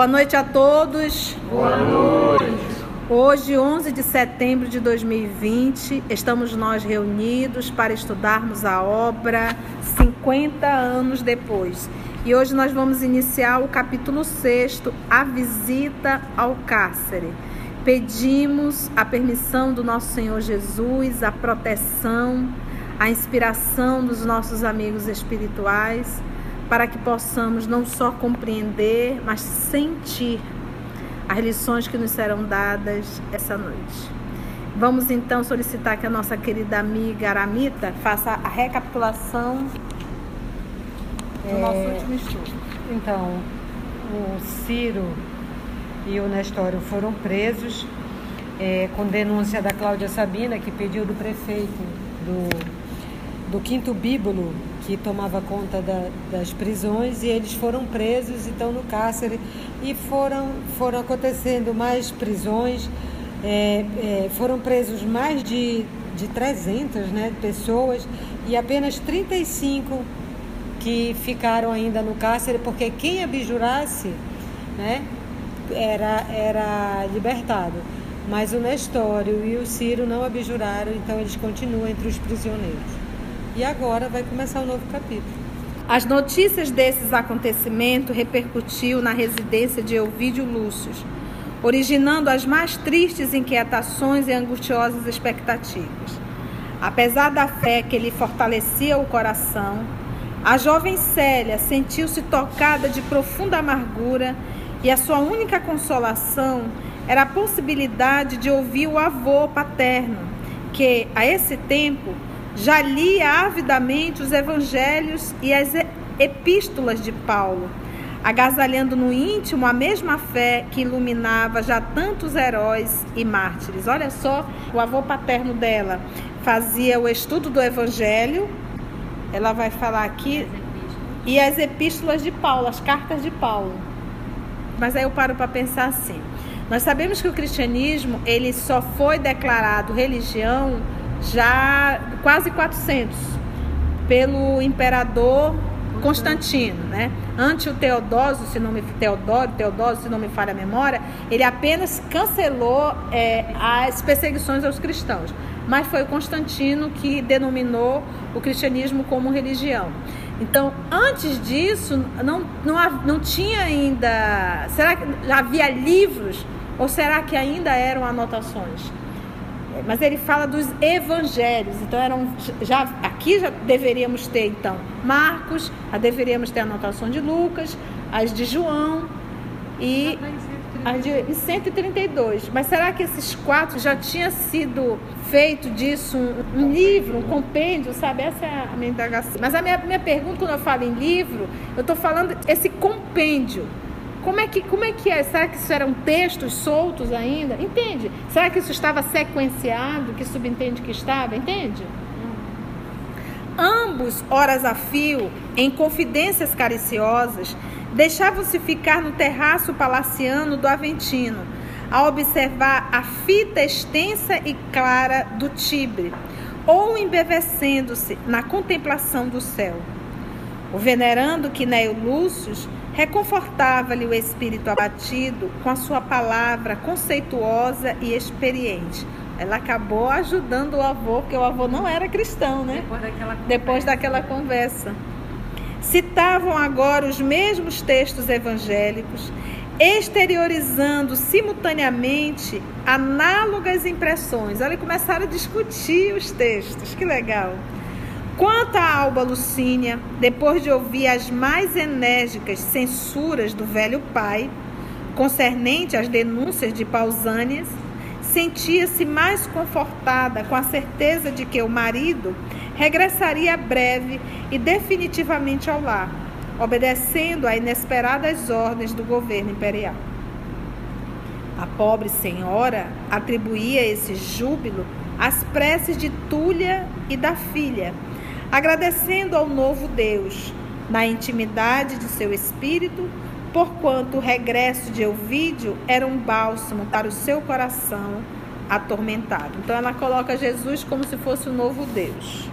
Boa noite a todos. Boa noite. Hoje, 11 de setembro de 2020, estamos nós reunidos para estudarmos a obra 50 anos depois. E hoje nós vamos iniciar o capítulo 6, a visita ao cárcere. Pedimos a permissão do nosso Senhor Jesus, a proteção, a inspiração dos nossos amigos espirituais para que possamos não só compreender, mas sentir as lições que nos serão dadas essa noite. Vamos então solicitar que a nossa querida amiga Aramita faça a recapitulação do é, nosso último estudo. Então, o Ciro e o Nestório foram presos é, com denúncia da Cláudia Sabina, que pediu do prefeito do, do Quinto Bíbulo que tomava conta da, das prisões e eles foram presos e estão no cárcere e foram, foram acontecendo mais prisões, é, é, foram presos mais de, de 300 né, pessoas e apenas 35 que ficaram ainda no cárcere porque quem abjurasse né, era, era libertado. Mas o Nestório e o Ciro não abjuraram, então eles continuam entre os prisioneiros. E agora vai começar o um novo capítulo. As notícias desses acontecimentos repercutiu na residência de Elvídio Lúcio, originando as mais tristes inquietações e angustiosas expectativas. Apesar da fé que lhe fortalecia o coração, a jovem Célia sentiu-se tocada de profunda amargura e a sua única consolação era a possibilidade de ouvir o avô paterno, que, a esse tempo, já lia avidamente os evangelhos e as epístolas de Paulo, agasalhando no íntimo a mesma fé que iluminava já tantos heróis e mártires. Olha só, o avô paterno dela fazia o estudo do evangelho, ela vai falar aqui, e as epístolas de Paulo, as cartas de Paulo. Mas aí eu paro para pensar assim. Nós sabemos que o cristianismo, ele só foi declarado religião já quase 400 pelo imperador Constantino, né? Ante o Teodósio, se não me Teodoro, Teodósio, se não me falha a memória, ele apenas cancelou é, as perseguições aos cristãos. Mas foi Constantino que denominou o cristianismo como religião. Então, antes disso, não, não, não tinha ainda. Será que havia livros? Ou será que ainda eram anotações? Mas ele fala dos evangelhos. Então eram já aqui já deveríamos ter então Marcos, deveríamos ter a anotação de Lucas, as de João e as de 132. Mas será que esses quatro já tinha sido feito disso um, um livro, um compêndio, sabe? Essa é a minha indagação. Mas a minha, minha pergunta quando eu falo em livro, eu estou falando esse compêndio como é, que, como é que é? Será que isso eram textos soltos ainda? Entende? Será que isso estava sequenciado, que subentende que estava? Entende? Ambos, horas a fio, em confidências cariciosas, deixavam-se ficar no terraço palaciano do Aventino, a observar a fita extensa e clara do Tibre, ou embevecendo-se na contemplação do céu. O venerando Quinéio Lúcio Reconfortava-lhe o espírito abatido com a sua palavra conceituosa e experiente. Ela acabou ajudando o avô, porque o avô não era cristão, né? Depois daquela conversa. Depois daquela conversa. Citavam agora os mesmos textos evangélicos, exteriorizando simultaneamente análogas impressões. Olha, começaram a discutir os textos, que legal. Quanto a Alba Lucínia, depois de ouvir as mais enérgicas censuras do velho pai, concernente às denúncias de Pausânias, sentia-se mais confortada com a certeza de que o marido regressaria breve e definitivamente ao lar, obedecendo a inesperadas ordens do governo imperial. A pobre senhora atribuía esse júbilo às preces de Túlia e da filha agradecendo ao novo Deus, na intimidade de seu espírito, porquanto o regresso de Elvídio era um bálsamo para o seu coração atormentado. Então ela coloca Jesus como se fosse o novo Deus.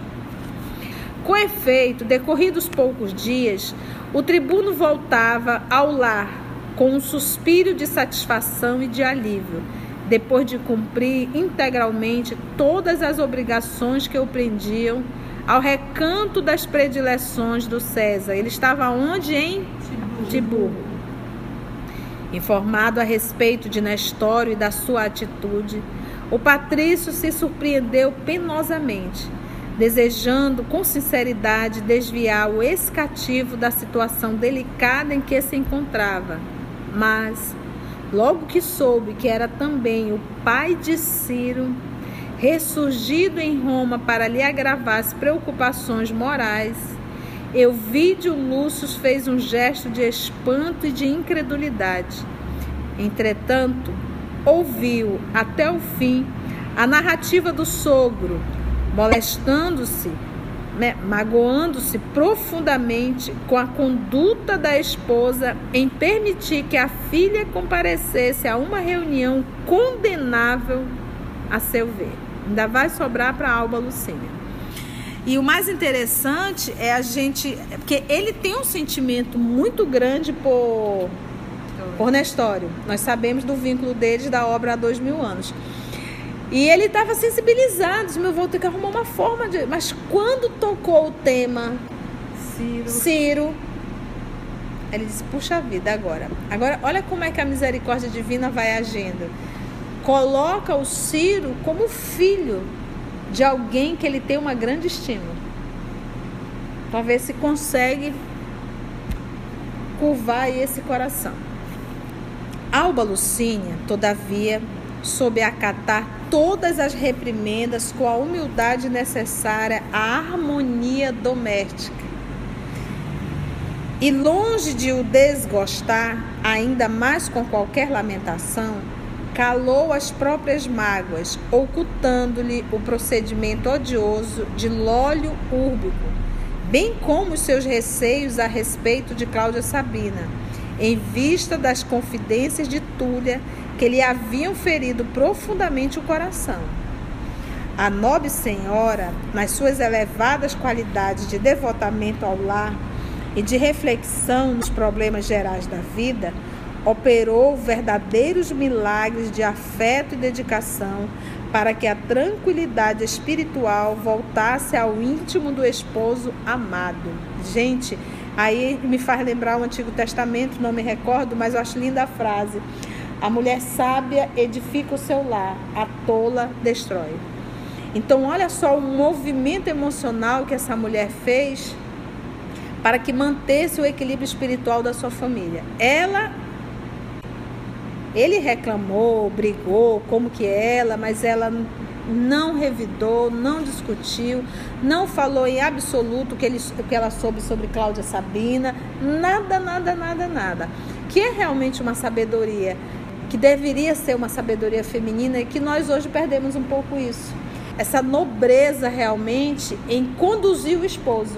Com efeito, decorridos poucos dias, o tribuno voltava ao lar com um suspiro de satisfação e de alívio, depois de cumprir integralmente todas as obrigações que o prendiam ao recanto das predileções do César. Ele estava onde? Em Tiburgo. Informado a respeito de Nestório e da sua atitude, o patrício se surpreendeu penosamente, desejando com sinceridade desviar o escativo da situação delicada em que se encontrava. Mas, logo que soube que era também o pai de Ciro, ressurgido em Roma para lhe agravar as preocupações morais, Euvídio Lúcio fez um gesto de espanto e de incredulidade. Entretanto, ouviu até o fim a narrativa do sogro, molestando-se, né, magoando-se profundamente com a conduta da esposa em permitir que a filha comparecesse a uma reunião condenável a seu ver. Ainda vai sobrar para Alba Lucínia. E o mais interessante é a gente. Porque ele tem um sentimento muito grande por, por Nestório. Nós sabemos do vínculo deles da obra há dois mil anos. E ele estava sensibilizado, disse, meu, vou ter que arrumar uma forma de. Mas quando tocou o tema Ciro, Ciro ele disse, puxa vida, agora. Agora, olha como é que a misericórdia divina vai agindo. Coloca o Ciro como filho de alguém que ele tem uma grande estima. Para ver se consegue curvar esse coração. Alba Lucínia, todavia, soube acatar todas as reprimendas com a humildade necessária à harmonia doméstica. E longe de o desgostar, ainda mais com qualquer lamentação, calou as próprias mágoas, ocultando-lhe o procedimento odioso de Lólio Úrbico, bem como os seus receios a respeito de Cláudia Sabina, em vista das confidências de Túlia que lhe haviam ferido profundamente o coração. A nobre senhora, nas suas elevadas qualidades de devotamento ao lar e de reflexão nos problemas gerais da vida, operou verdadeiros milagres de afeto e dedicação para que a tranquilidade espiritual voltasse ao íntimo do esposo amado. Gente, aí me faz lembrar o Antigo Testamento, não me recordo, mas eu acho linda a frase. A mulher sábia edifica o seu lar, a tola destrói. Então, olha só o movimento emocional que essa mulher fez para que mantesse o equilíbrio espiritual da sua família. Ela ele reclamou, brigou, como que ela, mas ela não revidou, não discutiu, não falou em absoluto o que, ele, o que ela soube sobre Cláudia Sabina, nada, nada, nada, nada. Que é realmente uma sabedoria, que deveria ser uma sabedoria feminina e que nós hoje perdemos um pouco isso. Essa nobreza realmente em conduzir o esposo.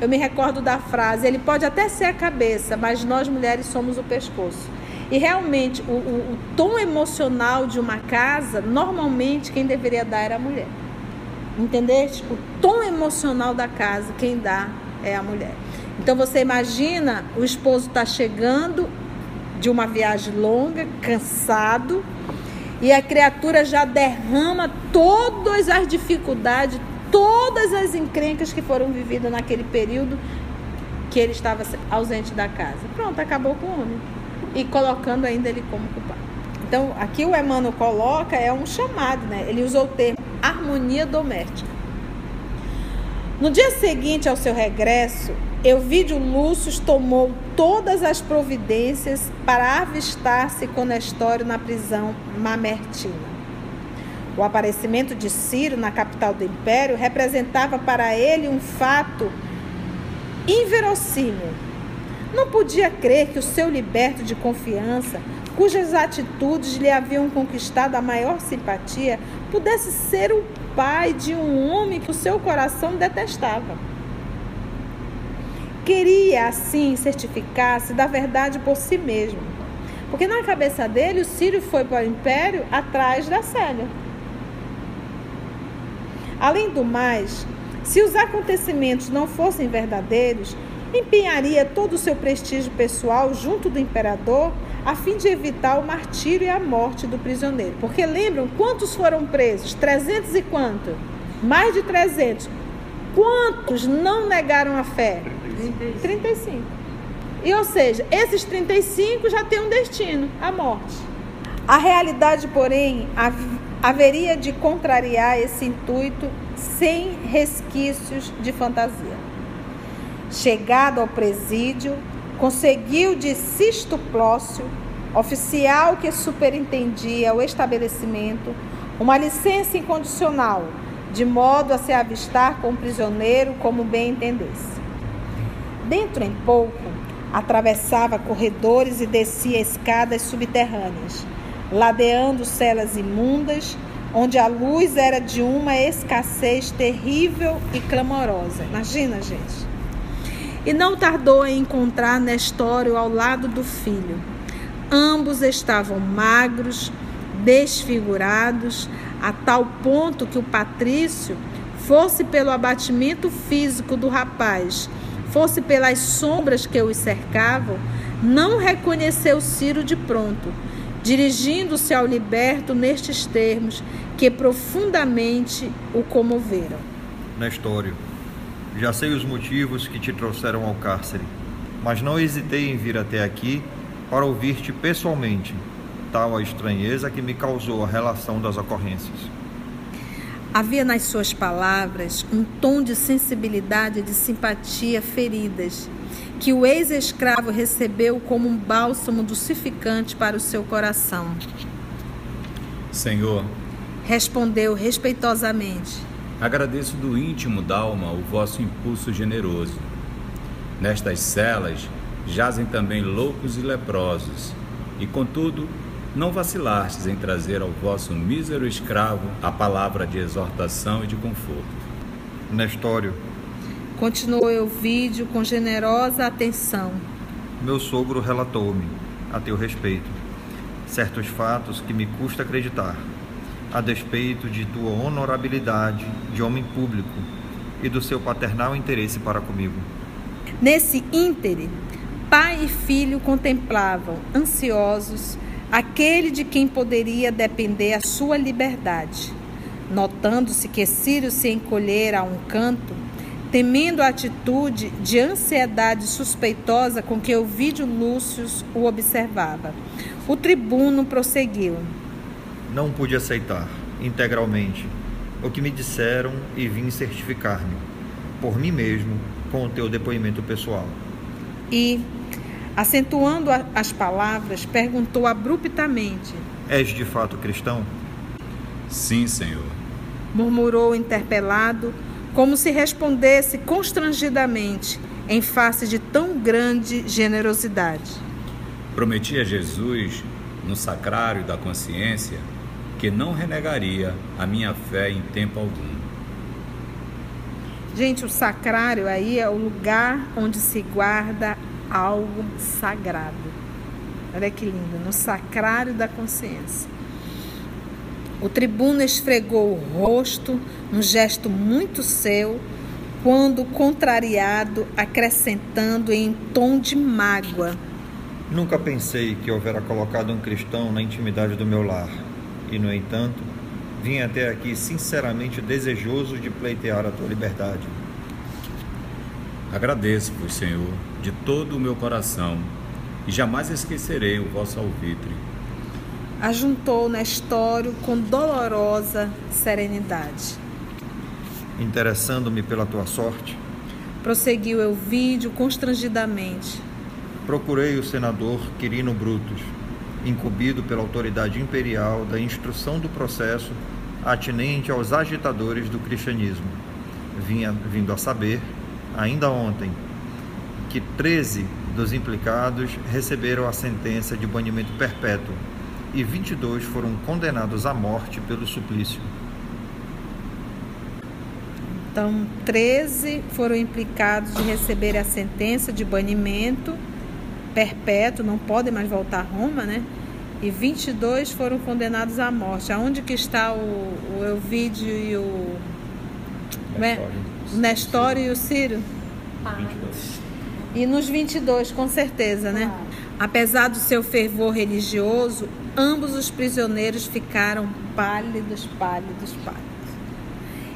Eu me recordo da frase: ele pode até ser a cabeça, mas nós mulheres somos o pescoço. E realmente, o, o, o tom emocional de uma casa, normalmente quem deveria dar era a mulher. Entendeste? O tom emocional da casa, quem dá é a mulher. Então você imagina o esposo está chegando de uma viagem longa, cansado, e a criatura já derrama todas as dificuldades, todas as encrencas que foram vividas naquele período que ele estava ausente da casa. Pronto, acabou com o homem e colocando ainda ele como culpado. Então, aqui o Emmanuel coloca é um chamado, né? Ele usou o termo harmonia doméstica. No dia seguinte ao seu regresso, Euvídio Lúcio tomou todas as providências para avistar-se com Nestório na prisão mamertina. O aparecimento de Ciro na capital do império representava para ele um fato inverossímil, não podia crer que o seu liberto de confiança, cujas atitudes lhe haviam conquistado a maior simpatia, pudesse ser o pai de um homem que o seu coração detestava. Queria, assim, certificar-se da verdade por si mesmo. Porque na cabeça dele, o Sírio foi para o império atrás da Célia. Além do mais, se os acontecimentos não fossem verdadeiros, empenharia todo o seu prestígio pessoal junto do imperador a fim de evitar o martírio e a morte do prisioneiro. Porque lembram quantos foram presos? 300 e quanto? Mais de 300. Quantos não negaram a fé? 35. 35. E ou seja, esses 35 já têm um destino, a morte. A realidade, porém, haveria de contrariar esse intuito sem resquícios de fantasia. Chegado ao presídio, conseguiu de Sisto Plócio, oficial que superintendia o estabelecimento, uma licença incondicional, de modo a se avistar com o prisioneiro como bem entendesse. Dentro em pouco, atravessava corredores e descia escadas subterrâneas, ladeando celas imundas, onde a luz era de uma escassez terrível e clamorosa. Imagina, gente. E não tardou em encontrar Nestório ao lado do filho. Ambos estavam magros, desfigurados, a tal ponto que o Patrício, fosse pelo abatimento físico do rapaz, fosse pelas sombras que o cercavam, não reconheceu Ciro de pronto, dirigindo-se ao liberto nestes termos que profundamente o comoveram. Nestório já sei os motivos que te trouxeram ao cárcere, mas não hesitei em vir até aqui para ouvir-te pessoalmente, tal a estranheza que me causou a relação das ocorrências. Havia nas suas palavras um tom de sensibilidade e de simpatia feridas, que o ex-escravo recebeu como um bálsamo dulcificante para o seu coração. Senhor, respondeu respeitosamente Agradeço do íntimo da alma o vosso impulso generoso. Nestas celas jazem também loucos e leprosos, e contudo não vacilastes em trazer ao vosso mísero escravo a palavra de exortação e de conforto. Nestório. Continuou o vídeo com generosa atenção. Meu sogro relatou-me, a teu respeito, certos fatos que me custa acreditar a despeito de tua honorabilidade de homem público e do seu paternal interesse para comigo. Nesse íntere, pai e filho contemplavam, ansiosos, aquele de quem poderia depender a sua liberdade. Notando-se que Círio se encolhera a um canto, temendo a atitude de ansiedade suspeitosa com que Ovídio Lúcio o observava, o tribuno prosseguiu não pude aceitar integralmente o que me disseram e vim certificar-me por mim mesmo com o teu depoimento pessoal. E, acentuando as palavras, perguntou abruptamente: És de fato cristão? Sim, Senhor. Murmurou interpelado, como se respondesse constrangidamente em face de tão grande generosidade. Prometi a Jesus, no sacrário da consciência, que não renegaria a minha fé em tempo algum. Gente, o sacrário aí é o lugar onde se guarda algo sagrado. Olha que lindo, no sacrário da consciência. O tribuno esfregou o rosto, um gesto muito seu, quando contrariado, acrescentando em tom de mágoa. Nunca pensei que houvera colocado um cristão na intimidade do meu lar e, no entanto, vim até aqui sinceramente desejoso de pleitear a tua liberdade. Agradeço-vos, Senhor, de todo o meu coração, e jamais esquecerei o vosso alvitre. Ajuntou Nestório com dolorosa serenidade. Interessando-me pela tua sorte, prosseguiu Elvídio constrangidamente. Procurei o senador Quirino Brutus incumbido pela autoridade imperial da instrução do processo atinente aos agitadores do cristianismo. Vinha vindo a saber, ainda ontem, que 13 dos implicados receberam a sentença de banimento perpétuo e 22 foram condenados à morte pelo suplício. Então, 13 foram implicados de receber a sentença de banimento perpétuo, não podem mais voltar a Roma, né? E 22 foram condenados à morte. Aonde que está o, o Elvídio e o... Nestório. É? O Nestório e o Ciro? E nos 22, com certeza, né? Claro. Apesar do seu fervor religioso, ambos os prisioneiros ficaram pálidos, pálidos, pálidos.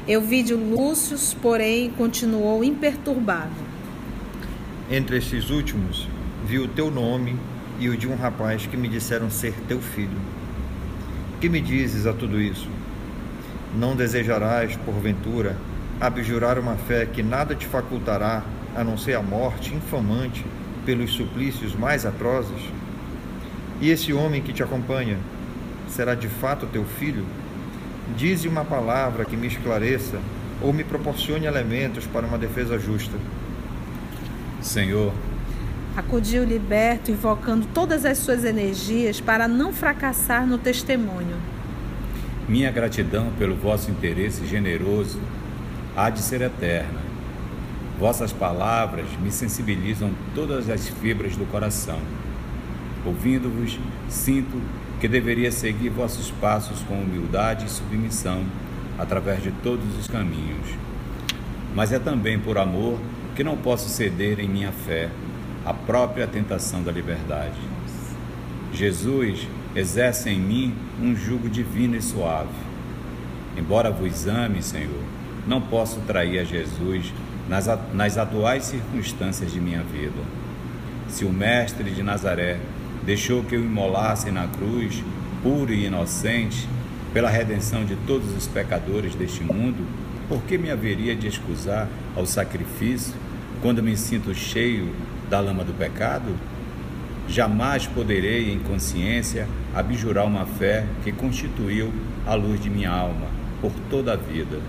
Euvídio Lúcio, porém, continuou imperturbável. Entre estes últimos, vi o teu nome e o de um rapaz que me disseram ser teu filho. Que me dizes a tudo isso? Não desejarás, porventura, abjurar uma fé que nada te facultará a não ser a morte infamante pelos suplícios mais atrozes? E esse homem que te acompanha será de fato teu filho? Dize uma palavra que me esclareça ou me proporcione elementos para uma defesa justa. Senhor, Acudiu liberto, invocando todas as suas energias para não fracassar no testemunho. minha gratidão pelo vosso interesse generoso há de ser eterna. Vossas palavras me sensibilizam todas as fibras do coração. Ouvindo-vos, sinto que deveria seguir vossos passos com humildade e submissão através de todos os caminhos. Mas é também por amor que não posso ceder em minha fé à própria tentação da liberdade. Jesus exerce em mim um jugo divino e suave. Embora vos ame, Senhor, não posso trair a Jesus nas, a- nas atuais circunstâncias de minha vida. Se o Mestre de Nazaré deixou que eu imolasse na cruz, puro e inocente, pela redenção de todos os pecadores deste mundo, por que me haveria de excusar ao sacrifício quando me sinto cheio da lama do pecado? Jamais poderei, em consciência, abjurar uma fé que constituiu a luz de minha alma por toda a vida.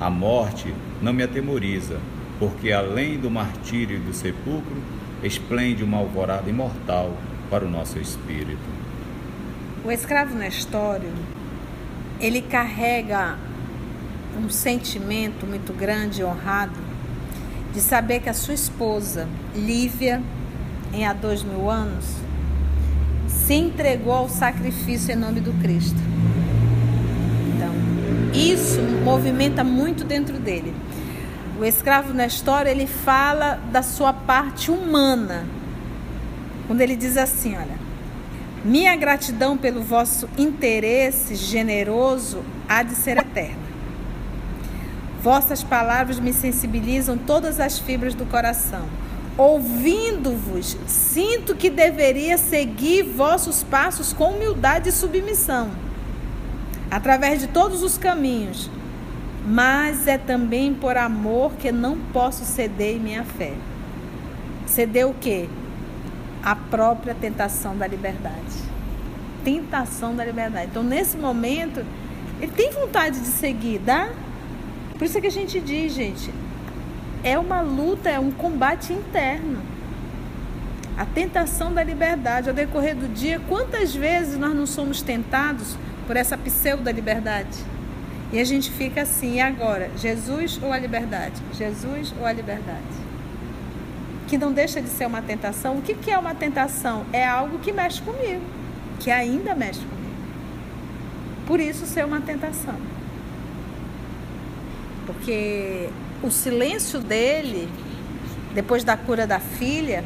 A morte não me atemoriza, porque além do martírio e do sepulcro, esplende uma alvorada imortal para o nosso espírito. O escravo Nestório, ele carrega um sentimento muito grande e honrado de saber que a sua esposa, Lívia, em há dois mil anos, se entregou ao sacrifício em nome do Cristo. Então, isso movimenta muito dentro dele. O escravo Nestório, ele fala da sua parte humana. Quando ele diz assim, olha, minha gratidão pelo vosso interesse generoso há de ser eterna. Vossas palavras me sensibilizam todas as fibras do coração. Ouvindo-vos, sinto que deveria seguir vossos passos com humildade e submissão, através de todos os caminhos. Mas é também por amor que não posso ceder em minha fé. Ceder o quê? A própria tentação da liberdade. Tentação da liberdade. Então, nesse momento, ele tem vontade de seguir, dá? Por isso que a gente diz, gente, é uma luta, é um combate interno. A tentação da liberdade. Ao decorrer do dia, quantas vezes nós não somos tentados por essa pseudo-liberdade? E a gente fica assim, e agora? Jesus ou a liberdade? Jesus ou a liberdade? Que não deixa de ser uma tentação. O que, que é uma tentação? É algo que mexe comigo, que ainda mexe comigo. Por isso ser uma tentação. Porque o silêncio dele, depois da cura da filha,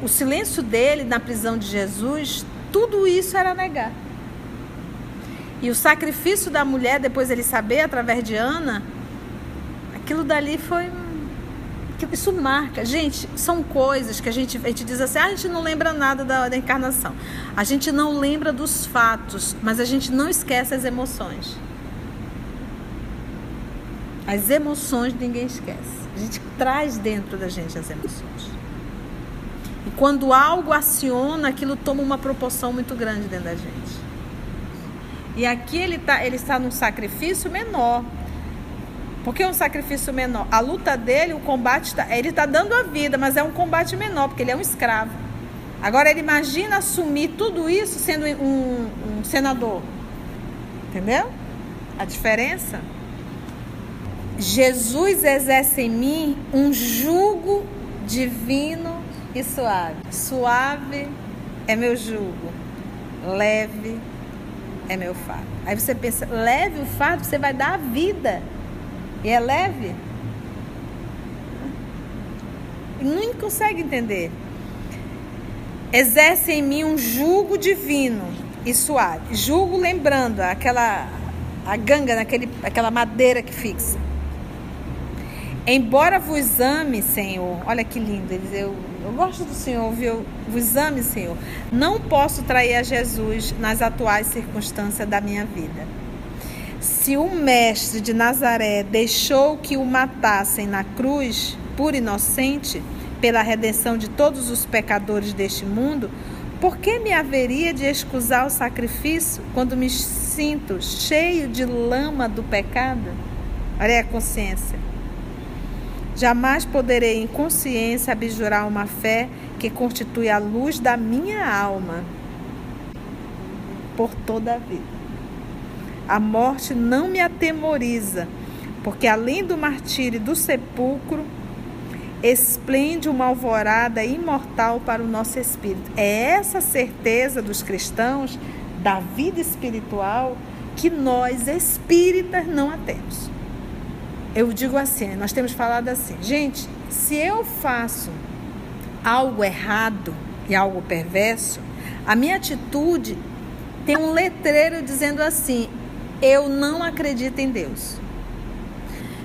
o silêncio dele na prisão de Jesus, tudo isso era negar. E o sacrifício da mulher, depois ele saber, através de Ana, aquilo dali foi. Isso marca. Gente, são coisas que a gente, a gente diz assim: ah, a gente não lembra nada da, da encarnação. A gente não lembra dos fatos, mas a gente não esquece as emoções. As emoções ninguém esquece. A gente traz dentro da gente as emoções. E quando algo aciona, aquilo toma uma proporção muito grande dentro da gente. E aqui ele, tá, ele está num sacrifício menor. Por que um sacrifício menor? A luta dele, o combate, tá, ele está dando a vida, mas é um combate menor, porque ele é um escravo. Agora ele imagina assumir tudo isso sendo um, um senador. Entendeu? A diferença? Jesus exerce em mim um jugo divino e suave. Suave é meu jugo, leve é meu fardo. Aí você pensa, leve o fardo, você vai dar a vida. E é leve? não consegue entender. Exerce em mim um jugo divino e suave. Jugo lembrando aquela a ganga, naquele, aquela madeira que fixa. Embora vos ame, Senhor, olha que lindo, ele eu, eu gosto do Senhor, viu? Vos ame, Senhor. Não posso trair a Jesus nas atuais circunstâncias da minha vida. Se o mestre de Nazaré deixou que o matassem na cruz, por inocente, pela redenção de todos os pecadores deste mundo, por que me haveria de excusar o sacrifício quando me sinto cheio de lama do pecado? Olha a consciência. Jamais poderei em consciência abjurar uma fé que constitui a luz da minha alma por toda a vida. A morte não me atemoriza, porque além do martírio e do sepulcro, esplende uma alvorada imortal para o nosso espírito. É essa certeza dos cristãos da vida espiritual que nós espíritas não a temos eu digo assim, nós temos falado assim, gente, se eu faço algo errado e algo perverso, a minha atitude tem um letreiro dizendo assim: eu não acredito em Deus.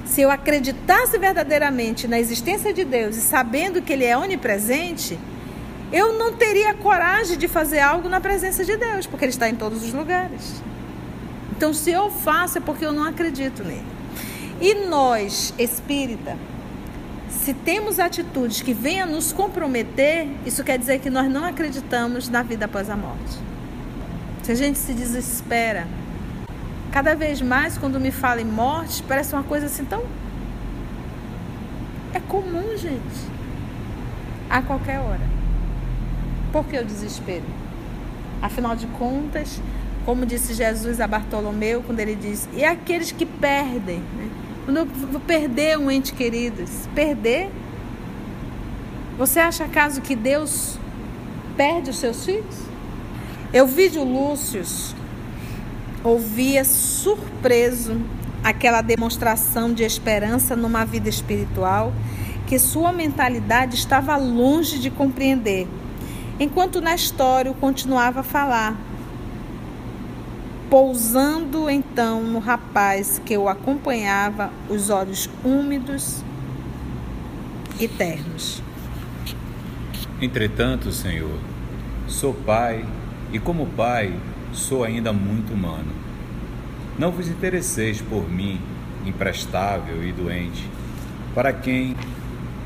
Se eu acreditasse verdadeiramente na existência de Deus e sabendo que Ele é onipresente, eu não teria coragem de fazer algo na presença de Deus, porque Ele está em todos os lugares. Então, se eu faço, é porque eu não acredito nele. E nós, espírita, se temos atitudes que venham nos comprometer, isso quer dizer que nós não acreditamos na vida após a morte. Se a gente se desespera, cada vez mais quando me fala em morte, parece uma coisa assim tão. É comum, gente. A qualquer hora. Por que o desespero? Afinal de contas, como disse Jesus a Bartolomeu, quando ele diz: e aqueles que perdem, né? Quando eu vou perder um ente querido, perder? Você acha acaso que Deus perde os seus filhos? Eu vi de Lúcio, ouvia surpreso aquela demonstração de esperança numa vida espiritual que sua mentalidade estava longe de compreender, enquanto Nestório continuava a falar pousando então no rapaz que o acompanhava, os olhos úmidos e ternos. Entretanto, Senhor, sou pai e, como pai, sou ainda muito humano. Não vos interesseis por mim, imprestável e doente, para quem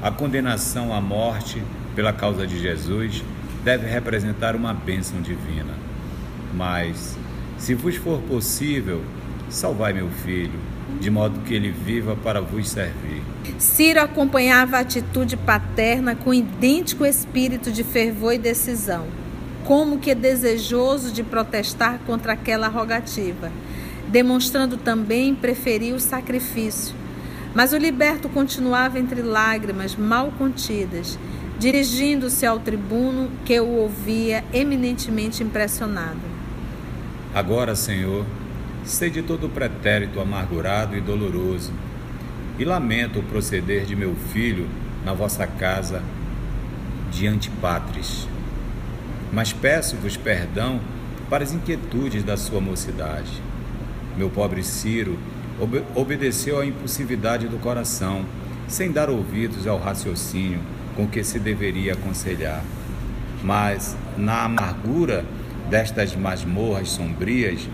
a condenação à morte pela causa de Jesus deve representar uma bênção divina. Mas se vos for possível, salvai meu filho, de modo que ele viva para vos servir. Ciro acompanhava a atitude paterna com idêntico espírito de fervor e decisão, como que desejoso de protestar contra aquela rogativa, demonstrando também preferir o sacrifício. Mas o liberto continuava entre lágrimas mal contidas, dirigindo-se ao tribuno que o ouvia eminentemente impressionado. Agora, Senhor, sei de todo o pretérito amargurado e doloroso, e lamento o proceder de meu filho na vossa casa de antipátres. Mas peço-vos perdão para as inquietudes da sua mocidade. Meu pobre Ciro ob obedeceu à impulsividade do coração, sem dar ouvidos ao raciocínio com que se deveria aconselhar. Mas, na amargura destas masmorras sombrias,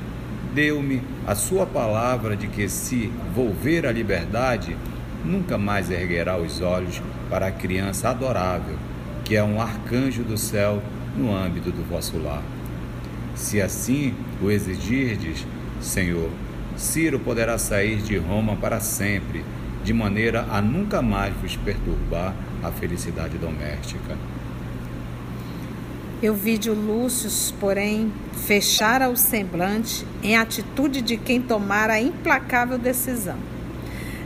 deu-me a sua palavra de que, se volver à liberdade, nunca mais erguerá os olhos para a criança adorável, que é um arcanjo do céu no âmbito do vosso lar. Se assim o exigirdes, Senhor, Ciro poderá sair de Roma para sempre, de maneira a nunca mais vos perturbar a felicidade doméstica. Eu vi de Lúcio, porém, fechara o semblante em atitude de quem tomara a implacável decisão.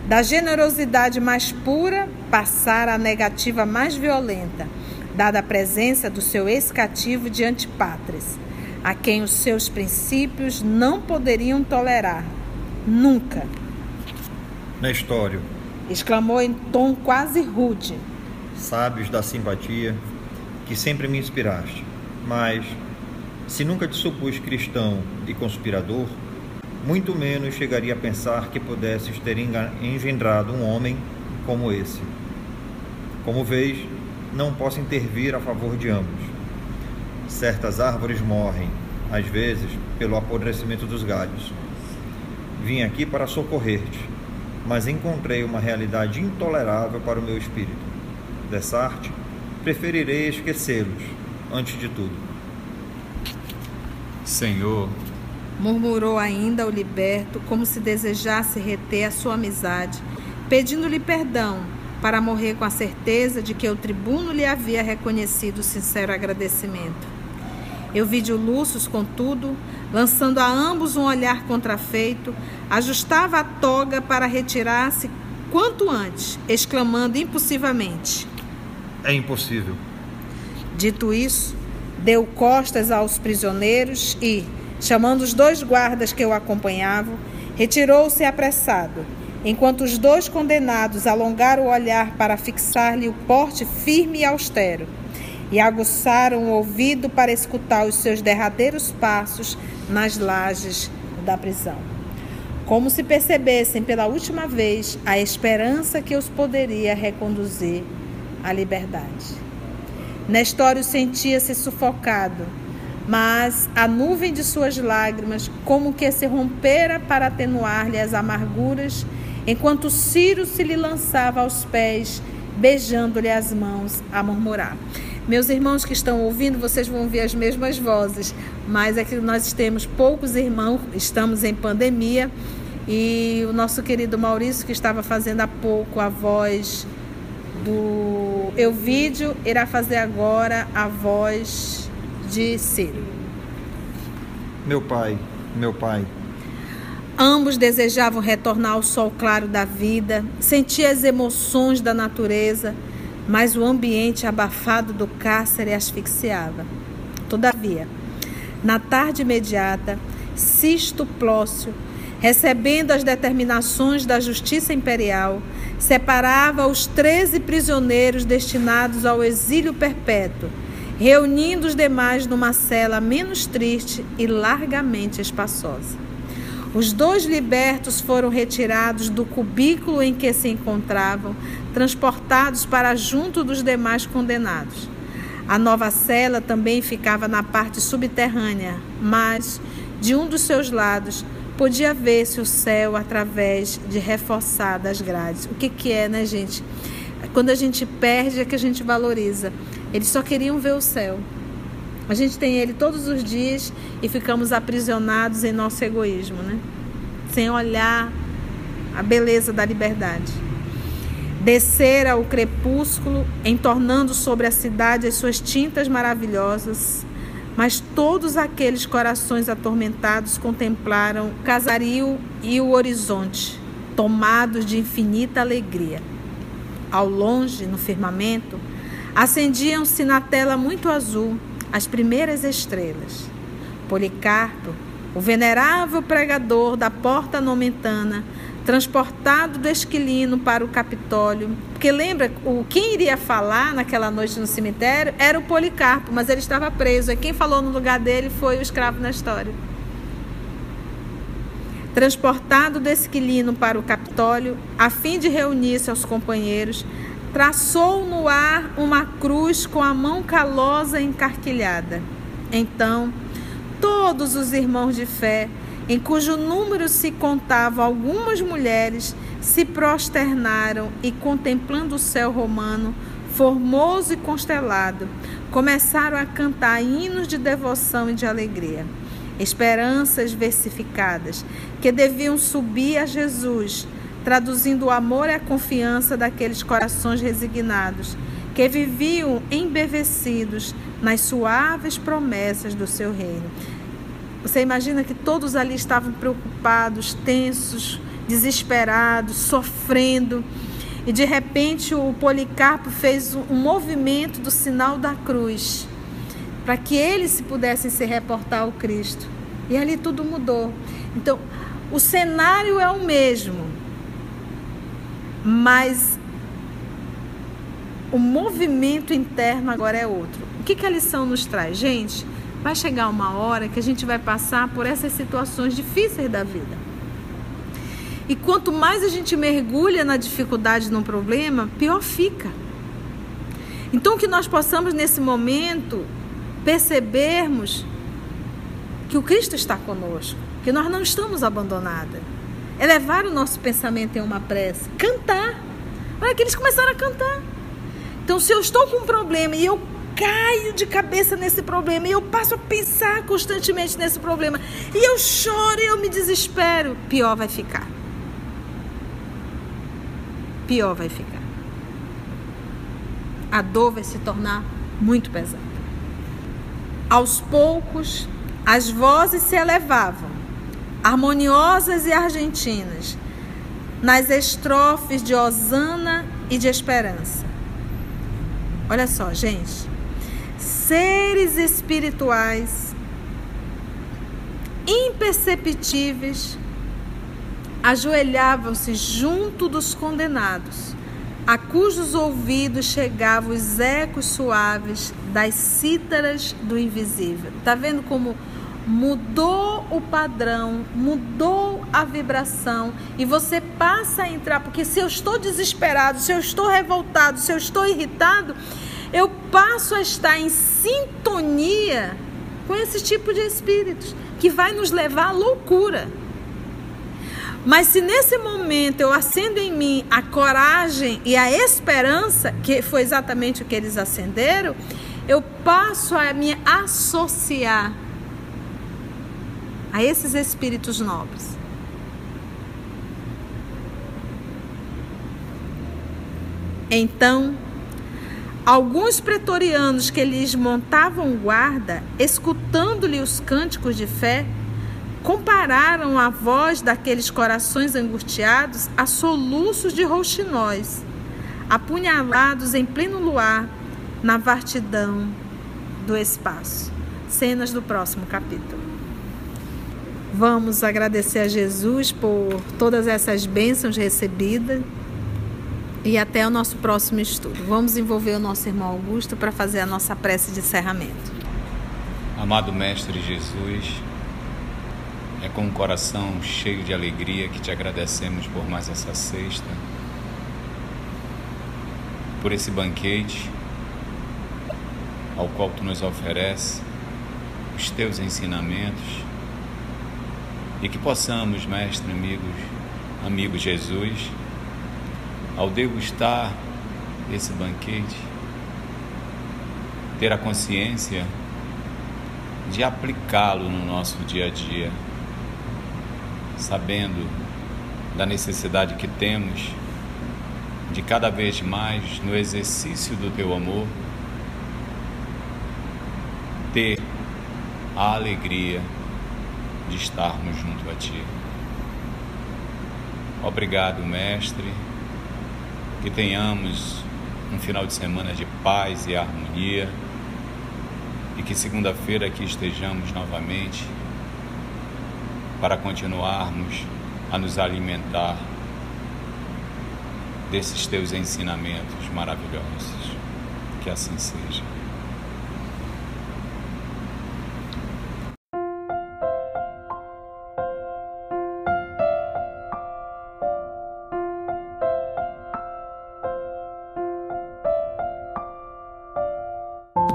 Da generosidade mais pura, passara a negativa mais violenta, dada a presença do seu ex-cativo de Antipátres, a quem os seus princípios não poderiam tolerar. Nunca. Nestório. Exclamou em tom quase rude. sábios da simpatia, que sempre me inspiraste, mas, se nunca te supus cristão e conspirador, muito menos chegaria a pensar que pudesses ter engendrado um homem como esse. Como vês, não posso intervir a favor de ambos. Certas árvores morrem, às vezes, pelo apodrecimento dos galhos. Vim aqui para socorrer-te, mas encontrei uma realidade intolerável para o meu espírito. Dessa arte, preferirei esquecê-los, antes de tudo. Senhor, murmurou ainda o liberto, como se desejasse reter a sua amizade, pedindo-lhe perdão para morrer com a certeza de que o tribuno lhe havia reconhecido sincero agradecimento. Euvídio Lúcio, contudo, lançando a ambos um olhar contrafeito, ajustava a toga para retirar-se quanto antes, exclamando impulsivamente: É impossível. Dito isso, deu costas aos prisioneiros e, chamando os dois guardas que o acompanhavam, retirou-se apressado enquanto os dois condenados alongaram o olhar para fixar-lhe o porte firme e austero, e aguçaram o ouvido para escutar os seus derradeiros passos nas lajes da prisão. Como se percebessem pela última vez a esperança que os poderia reconduzir à liberdade. Nestório sentia-se sufocado, mas a nuvem de suas lágrimas, como que se rompera para atenuar-lhe as amarguras enquanto Ciro se lhe lançava aos pés, beijando-lhe as mãos, a murmurar. Meus irmãos que estão ouvindo, vocês vão ouvir as mesmas vozes, mas é que nós temos poucos irmãos, estamos em pandemia, e o nosso querido Maurício, que estava fazendo há pouco a voz do Euvídio, irá fazer agora a voz de Ciro. Meu pai, meu pai, Ambos desejavam retornar ao sol claro da vida, sentir as emoções da natureza, mas o ambiente abafado do cárcere asfixiava. Todavia, na tarde imediata, Sisto Plócio, recebendo as determinações da justiça imperial, separava os treze prisioneiros destinados ao exílio perpétuo, reunindo os demais numa cela menos triste e largamente espaçosa. Os dois libertos foram retirados do cubículo em que se encontravam, transportados para junto dos demais condenados. A nova cela também ficava na parte subterrânea, mas, de um dos seus lados, podia ver-se o céu através de reforçadas grades. O que, que é, né, gente? Quando a gente perde é que a gente valoriza. Eles só queriam ver o céu. A gente tem ele todos os dias e ficamos aprisionados em nosso egoísmo, né? Sem olhar a beleza da liberdade. Descera o crepúsculo, entornando sobre a cidade as suas tintas maravilhosas, mas todos aqueles corações atormentados contemplaram o casario e o horizonte, tomados de infinita alegria. Ao longe, no firmamento, acendiam-se na tela muito azul as primeiras estrelas. Policarpo, o venerável pregador da porta nomentana, transportado do Esquilino para o Capitólio, porque lembra, o quem iria falar naquela noite no cemitério era o Policarpo, mas ele estava preso, e quem falou no lugar dele foi o escravo na história. Transportado do Esquilino para o Capitólio, a fim de reunir-se aos companheiros, traçou no ar uma cruz com a mão calosa encarquilhada. Então, todos os irmãos de fé, em cujo número se contavam algumas mulheres, se prosternaram e, contemplando o céu romano, formoso e constelado, começaram a cantar hinos de devoção e de alegria. Esperanças versificadas que deviam subir a Jesus traduzindo o amor e a confiança daqueles corações resignados que viviam embevecidos nas suaves promessas do seu reino. Você imagina que todos ali estavam preocupados, tensos, desesperados, sofrendo. E de repente o Policarpo fez um movimento do sinal da cruz para que eles se pudessem se reportar ao Cristo. E ali tudo mudou. Então, o cenário é o mesmo, mas o movimento interno agora é outro. O que, que a lição nos traz? Gente, vai chegar uma hora que a gente vai passar por essas situações difíceis da vida. E quanto mais a gente mergulha na dificuldade, no problema, pior fica. Então, que nós possamos nesse momento percebermos que o Cristo está conosco, que nós não estamos abandonadas. Elevar o nosso pensamento em uma prece, cantar. Olha que eles começaram a cantar. Então, se eu estou com um problema e eu caio de cabeça nesse problema e eu passo a pensar constantemente nesse problema e eu choro e eu me desespero, pior vai ficar. Pior vai ficar. A dor vai se tornar muito pesada. Aos poucos, as vozes se elevavam, harmoniosas e argentinas, nas estrofes de Osana e de Esperança. Olha só, gente seres espirituais imperceptíveis ajoelhavam-se junto dos condenados, a cujos ouvidos chegavam os ecos suaves das cítaras do invisível. Tá vendo como mudou o padrão, mudou a vibração e você passa a entrar, porque se eu estou desesperado, se eu estou revoltado, se eu estou irritado, eu passo a estar em sintonia com esse tipo de espíritos que vai nos levar à loucura. Mas se nesse momento eu acendo em mim a coragem e a esperança, que foi exatamente o que eles acenderam, eu passo a me associar a esses espíritos nobres. Então, Alguns pretorianos que lhes montavam guarda, escutando-lhe os cânticos de fé, compararam a voz daqueles corações angustiados a soluços de rouxinóis, apunhalados em pleno luar, na vastidão do espaço. Cenas do próximo capítulo. Vamos agradecer a Jesus por todas essas bênçãos recebidas e até o nosso próximo estudo. Vamos envolver o nosso irmão Augusto para fazer a nossa prece de encerramento. Amado Mestre Jesus, é com um coração cheio de alegria que te agradecemos por mais essa sexta, por esse banquete ao qual tu nos ofereces os teus ensinamentos e que possamos, Mestre, amigos, amigo Jesus, ao degustar esse banquete, ter a consciência de aplicá-lo no nosso dia a dia, sabendo da necessidade que temos de cada vez mais no exercício do teu amor ter a alegria de estarmos junto a ti. Obrigado, mestre que tenhamos um final de semana de paz e harmonia e que segunda-feira aqui estejamos novamente para continuarmos a nos alimentar desses teus ensinamentos maravilhosos. Que assim seja.